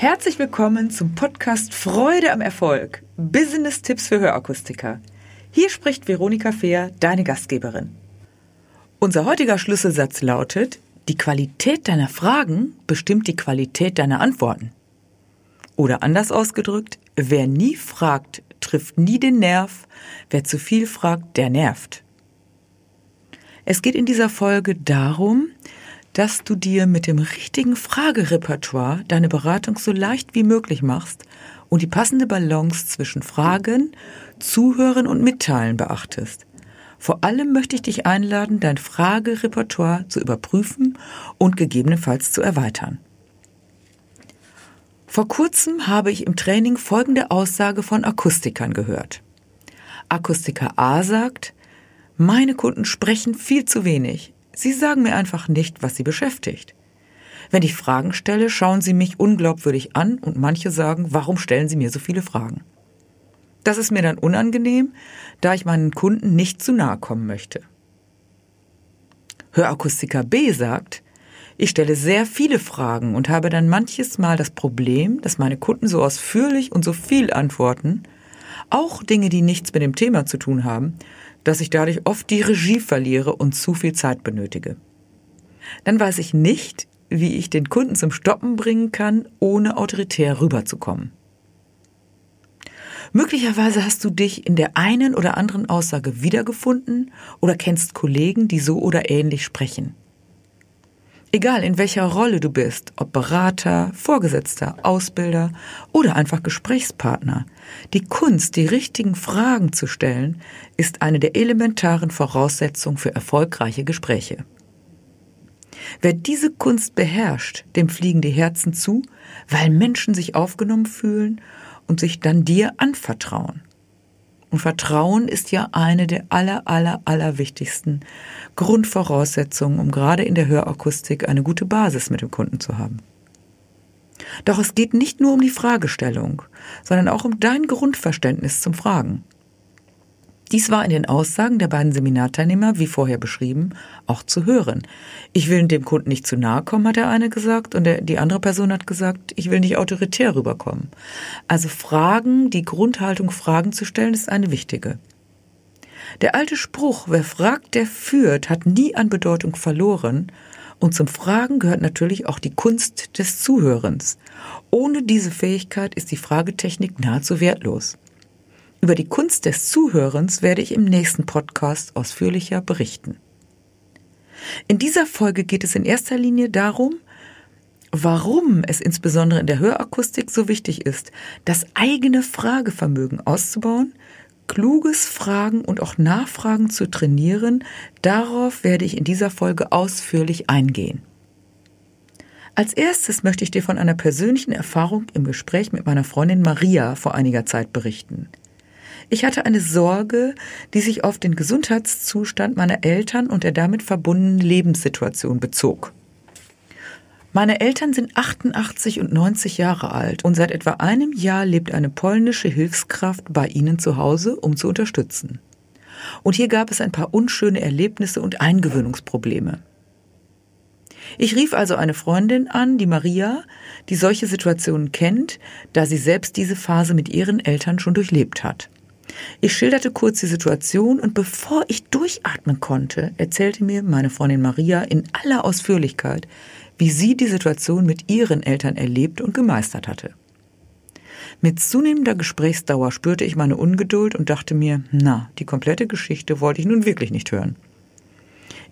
Herzlich willkommen zum Podcast Freude am Erfolg. Business-Tipps für Hörakustiker. Hier spricht Veronika Fehr, deine Gastgeberin. Unser heutiger Schlüsselsatz lautet, die Qualität deiner Fragen bestimmt die Qualität deiner Antworten. Oder anders ausgedrückt, wer nie fragt, trifft nie den Nerv, wer zu viel fragt, der nervt. Es geht in dieser Folge darum, dass du dir mit dem richtigen Fragerepertoire deine Beratung so leicht wie möglich machst und die passende Balance zwischen Fragen, Zuhören und Mitteilen beachtest. Vor allem möchte ich dich einladen, dein Fragerepertoire zu überprüfen und gegebenenfalls zu erweitern. Vor kurzem habe ich im Training folgende Aussage von Akustikern gehört. Akustiker A sagt, meine Kunden sprechen viel zu wenig. Sie sagen mir einfach nicht, was sie beschäftigt. Wenn ich Fragen stelle, schauen sie mich unglaubwürdig an und manche sagen, warum stellen sie mir so viele Fragen? Das ist mir dann unangenehm, da ich meinen Kunden nicht zu nahe kommen möchte. Hörakustiker B sagt, ich stelle sehr viele Fragen und habe dann manches Mal das Problem, dass meine Kunden so ausführlich und so viel antworten, auch Dinge, die nichts mit dem Thema zu tun haben, dass ich dadurch oft die Regie verliere und zu viel Zeit benötige. Dann weiß ich nicht, wie ich den Kunden zum Stoppen bringen kann, ohne autoritär rüberzukommen. Möglicherweise hast du dich in der einen oder anderen Aussage wiedergefunden oder kennst Kollegen, die so oder ähnlich sprechen. Egal in welcher Rolle du bist, ob Berater, Vorgesetzter, Ausbilder oder einfach Gesprächspartner, die Kunst, die richtigen Fragen zu stellen, ist eine der elementaren Voraussetzungen für erfolgreiche Gespräche. Wer diese Kunst beherrscht, dem fliegen die Herzen zu, weil Menschen sich aufgenommen fühlen und sich dann dir anvertrauen. Und Vertrauen ist ja eine der aller, aller, aller wichtigsten Grundvoraussetzungen, um gerade in der Hörakustik eine gute Basis mit dem Kunden zu haben. Doch es geht nicht nur um die Fragestellung, sondern auch um dein Grundverständnis zum Fragen. Dies war in den Aussagen der beiden Seminarteilnehmer, wie vorher beschrieben, auch zu hören. Ich will dem Kunden nicht zu nahe kommen, hat der eine gesagt, und der, die andere Person hat gesagt, ich will nicht autoritär rüberkommen. Also Fragen, die Grundhaltung Fragen zu stellen, ist eine wichtige. Der alte Spruch, wer fragt, der führt, hat nie an Bedeutung verloren, und zum Fragen gehört natürlich auch die Kunst des Zuhörens. Ohne diese Fähigkeit ist die Fragetechnik nahezu wertlos. Über die Kunst des Zuhörens werde ich im nächsten Podcast ausführlicher berichten. In dieser Folge geht es in erster Linie darum, warum es insbesondere in der Hörakustik so wichtig ist, das eigene Fragevermögen auszubauen, kluges Fragen und auch Nachfragen zu trainieren. Darauf werde ich in dieser Folge ausführlich eingehen. Als erstes möchte ich dir von einer persönlichen Erfahrung im Gespräch mit meiner Freundin Maria vor einiger Zeit berichten. Ich hatte eine Sorge, die sich auf den Gesundheitszustand meiner Eltern und der damit verbundenen Lebenssituation bezog. Meine Eltern sind 88 und 90 Jahre alt und seit etwa einem Jahr lebt eine polnische Hilfskraft bei ihnen zu Hause, um zu unterstützen. Und hier gab es ein paar unschöne Erlebnisse und Eingewöhnungsprobleme. Ich rief also eine Freundin an, die Maria, die solche Situationen kennt, da sie selbst diese Phase mit ihren Eltern schon durchlebt hat. Ich schilderte kurz die Situation und bevor ich durchatmen konnte, erzählte mir meine Freundin Maria in aller Ausführlichkeit, wie sie die Situation mit ihren Eltern erlebt und gemeistert hatte. Mit zunehmender Gesprächsdauer spürte ich meine Ungeduld und dachte mir, na, die komplette Geschichte wollte ich nun wirklich nicht hören.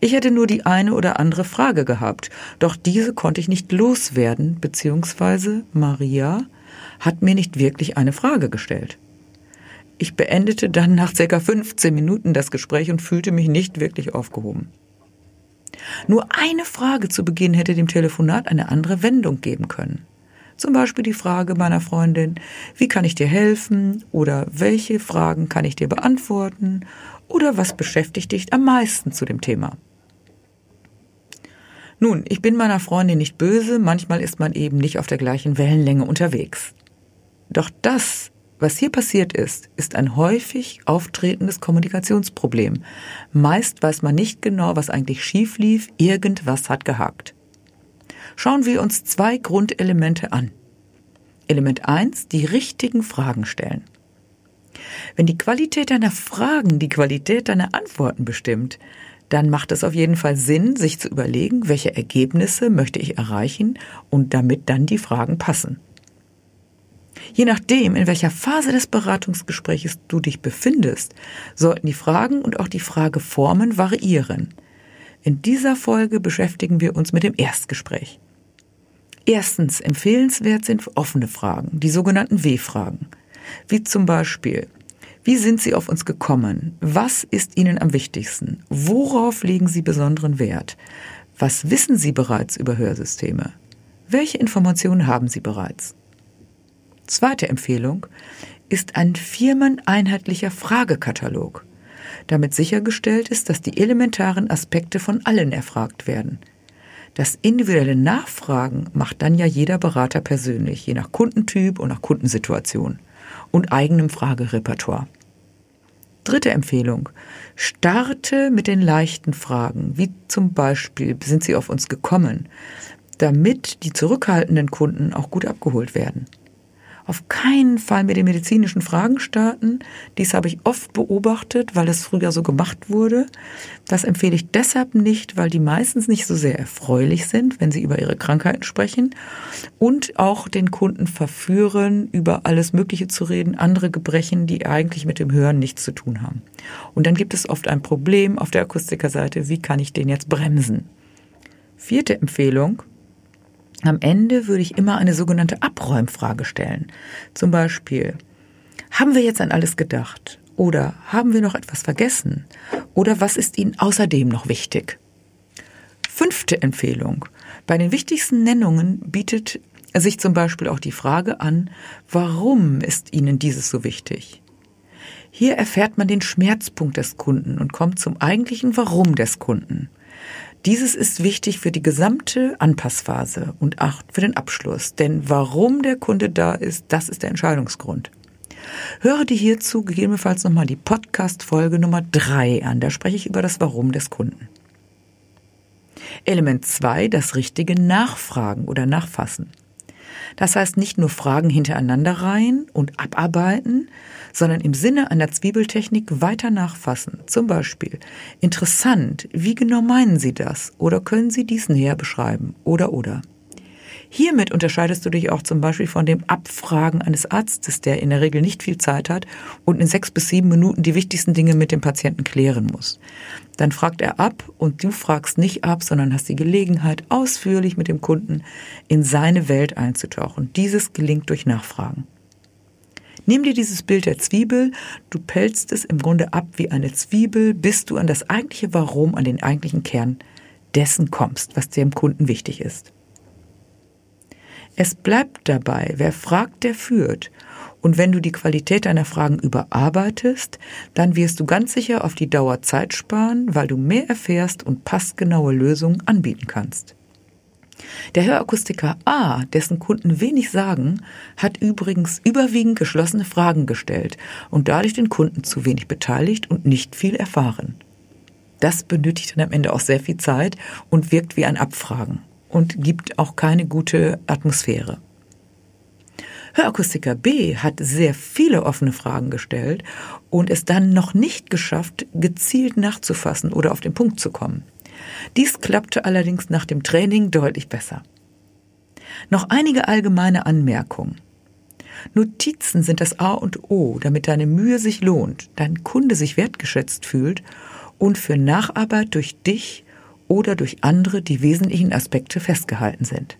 Ich hätte nur die eine oder andere Frage gehabt, doch diese konnte ich nicht loswerden, beziehungsweise Maria hat mir nicht wirklich eine Frage gestellt. Ich beendete dann nach circa 15 Minuten das Gespräch und fühlte mich nicht wirklich aufgehoben. Nur eine Frage zu Beginn hätte dem Telefonat eine andere Wendung geben können. Zum Beispiel die Frage meiner Freundin, wie kann ich dir helfen? Oder welche Fragen kann ich dir beantworten? Oder was beschäftigt dich am meisten zu dem Thema? Nun, ich bin meiner Freundin nicht böse, manchmal ist man eben nicht auf der gleichen Wellenlänge unterwegs. Doch das was hier passiert ist, ist ein häufig auftretendes Kommunikationsproblem. Meist weiß man nicht genau, was eigentlich schief lief, irgendwas hat gehakt. Schauen wir uns zwei Grundelemente an. Element 1, die richtigen Fragen stellen. Wenn die Qualität deiner Fragen die Qualität deiner Antworten bestimmt, dann macht es auf jeden Fall Sinn, sich zu überlegen, welche Ergebnisse möchte ich erreichen und damit dann die Fragen passen. Je nachdem, in welcher Phase des Beratungsgespräches du dich befindest, sollten die Fragen und auch die Frageformen variieren. In dieser Folge beschäftigen wir uns mit dem Erstgespräch. Erstens empfehlenswert sind offene Fragen, die sogenannten W-Fragen, wie zum Beispiel wie sind Sie auf uns gekommen? Was ist Ihnen am wichtigsten? Worauf legen Sie besonderen Wert? Was wissen Sie bereits über Hörsysteme? Welche Informationen haben Sie bereits? Zweite Empfehlung ist ein firmeneinheitlicher Fragekatalog, damit sichergestellt ist, dass die elementaren Aspekte von allen erfragt werden. Das individuelle Nachfragen macht dann ja jeder Berater persönlich, je nach Kundentyp und nach Kundensituation und eigenem Fragerepertoire. Dritte Empfehlung. Starte mit den leichten Fragen, wie zum Beispiel, sind Sie auf uns gekommen, damit die zurückhaltenden Kunden auch gut abgeholt werden auf keinen Fall mit den medizinischen Fragen starten. Dies habe ich oft beobachtet, weil es früher so gemacht wurde. Das empfehle ich deshalb nicht, weil die meistens nicht so sehr erfreulich sind, wenn sie über ihre Krankheiten sprechen und auch den Kunden verführen, über alles Mögliche zu reden, andere Gebrechen, die eigentlich mit dem Hören nichts zu tun haben. Und dann gibt es oft ein Problem auf der Akustikerseite, wie kann ich den jetzt bremsen? Vierte Empfehlung, am Ende würde ich immer eine sogenannte Abräumfrage stellen. Zum Beispiel, haben wir jetzt an alles gedacht? Oder haben wir noch etwas vergessen? Oder was ist Ihnen außerdem noch wichtig? Fünfte Empfehlung. Bei den wichtigsten Nennungen bietet sich zum Beispiel auch die Frage an, warum ist Ihnen dieses so wichtig? Hier erfährt man den Schmerzpunkt des Kunden und kommt zum eigentlichen Warum des Kunden. Dieses ist wichtig für die gesamte Anpassphase und auch für den Abschluss. Denn warum der Kunde da ist, das ist der Entscheidungsgrund. Höre dir hierzu gegebenenfalls nochmal die Podcast-Folge Nummer drei an. Da spreche ich über das Warum des Kunden. Element zwei: das richtige Nachfragen oder Nachfassen. Das heißt nicht nur Fragen hintereinander reihen und abarbeiten, sondern im Sinne einer Zwiebeltechnik weiter nachfassen. Zum Beispiel, interessant, wie genau meinen Sie das? Oder können Sie dies näher beschreiben? Oder oder. Hiermit unterscheidest du dich auch zum Beispiel von dem Abfragen eines Arztes, der in der Regel nicht viel Zeit hat und in sechs bis sieben Minuten die wichtigsten Dinge mit dem Patienten klären muss. Dann fragt er ab und du fragst nicht ab, sondern hast die Gelegenheit, ausführlich mit dem Kunden in seine Welt einzutauchen. Dieses gelingt durch Nachfragen. Nimm dir dieses Bild der Zwiebel, du pelzt es im Grunde ab wie eine Zwiebel, bis du an das eigentliche Warum, an den eigentlichen Kern dessen kommst, was dem Kunden wichtig ist. Es bleibt dabei, wer fragt, der führt. Und wenn du die Qualität deiner Fragen überarbeitest, dann wirst du ganz sicher auf die Dauer Zeit sparen, weil du mehr erfährst und passgenaue Lösungen anbieten kannst. Der Hörakustiker A, dessen Kunden wenig sagen, hat übrigens überwiegend geschlossene Fragen gestellt und dadurch den Kunden zu wenig beteiligt und nicht viel erfahren. Das benötigt dann am Ende auch sehr viel Zeit und wirkt wie ein Abfragen und gibt auch keine gute Atmosphäre. Hörakustiker B hat sehr viele offene Fragen gestellt und es dann noch nicht geschafft, gezielt nachzufassen oder auf den Punkt zu kommen. Dies klappte allerdings nach dem Training deutlich besser. Noch einige allgemeine Anmerkungen. Notizen sind das A und O, damit deine Mühe sich lohnt, dein Kunde sich wertgeschätzt fühlt und für Nacharbeit durch dich oder durch andere die wesentlichen Aspekte festgehalten sind.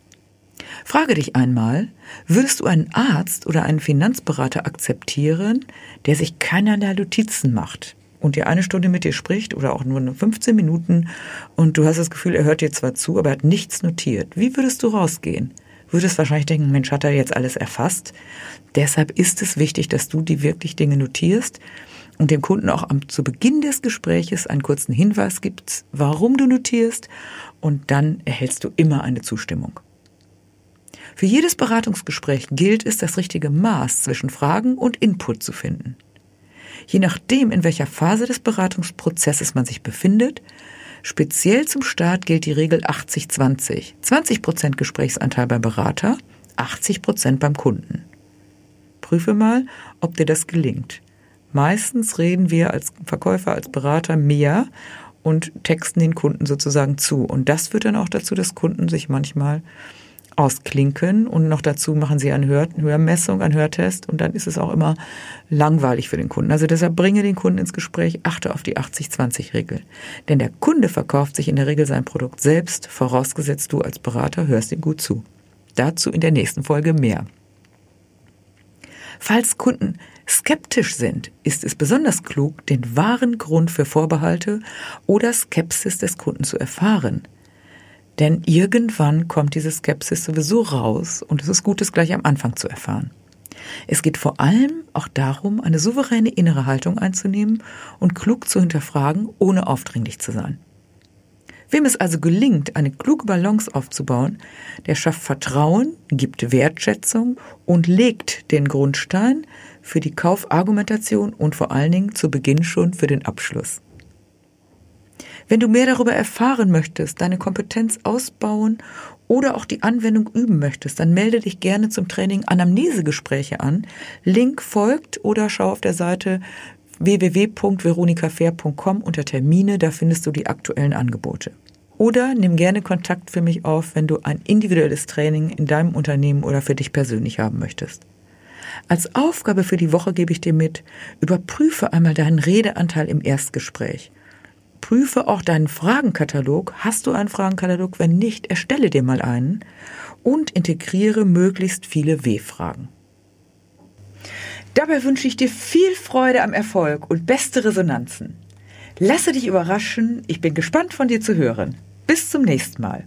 Frage dich einmal, würdest du einen Arzt oder einen Finanzberater akzeptieren, der sich keinerlei Notizen macht und dir eine Stunde mit dir spricht oder auch nur 15 Minuten und du hast das Gefühl, er hört dir zwar zu, aber er hat nichts notiert. Wie würdest du rausgehen? Würdest wahrscheinlich denken, Mensch, hat er jetzt alles erfasst? Deshalb ist es wichtig, dass du die wirklich Dinge notierst und dem Kunden auch am, zu Beginn des Gespräches einen kurzen Hinweis gibst, warum du notierst und dann erhältst du immer eine Zustimmung. Für jedes Beratungsgespräch gilt es, das richtige Maß zwischen Fragen und Input zu finden. Je nachdem, in welcher Phase des Beratungsprozesses man sich befindet, speziell zum Start gilt die Regel 80-20. 20 Prozent Gesprächsanteil beim Berater, 80 Prozent beim Kunden. Prüfe mal, ob dir das gelingt. Meistens reden wir als Verkäufer, als Berater mehr und texten den Kunden sozusagen zu. Und das führt dann auch dazu, dass Kunden sich manchmal ausklinken und noch dazu machen sie eine Hör Hörmessung, einen Hörtest und dann ist es auch immer langweilig für den Kunden. Also deshalb bringe den Kunden ins Gespräch, achte auf die 80-20-Regel. Denn der Kunde verkauft sich in der Regel sein Produkt selbst, vorausgesetzt du als Berater hörst ihm gut zu. Dazu in der nächsten Folge mehr. Falls Kunden skeptisch sind, ist es besonders klug, den wahren Grund für Vorbehalte oder Skepsis des Kunden zu erfahren. Denn irgendwann kommt diese Skepsis sowieso raus und es ist gut, es gleich am Anfang zu erfahren. Es geht vor allem auch darum, eine souveräne innere Haltung einzunehmen und klug zu hinterfragen, ohne aufdringlich zu sein. Wem es also gelingt, eine kluge Balance aufzubauen, der schafft Vertrauen, gibt Wertschätzung und legt den Grundstein für die Kaufargumentation und vor allen Dingen zu Beginn schon für den Abschluss. Wenn du mehr darüber erfahren möchtest, deine Kompetenz ausbauen oder auch die Anwendung üben möchtest, dann melde dich gerne zum Training Anamnesegespräche an. Link folgt oder schau auf der Seite www.veronikafair.com unter Termine, da findest du die aktuellen Angebote. Oder nimm gerne Kontakt für mich auf, wenn du ein individuelles Training in deinem Unternehmen oder für dich persönlich haben möchtest. Als Aufgabe für die Woche gebe ich dir mit, überprüfe einmal deinen Redeanteil im Erstgespräch. Prüfe auch deinen Fragenkatalog. Hast du einen Fragenkatalog? Wenn nicht, erstelle dir mal einen und integriere möglichst viele W-Fragen. Dabei wünsche ich dir viel Freude am Erfolg und beste Resonanzen. Lasse dich überraschen, ich bin gespannt von dir zu hören. Bis zum nächsten Mal.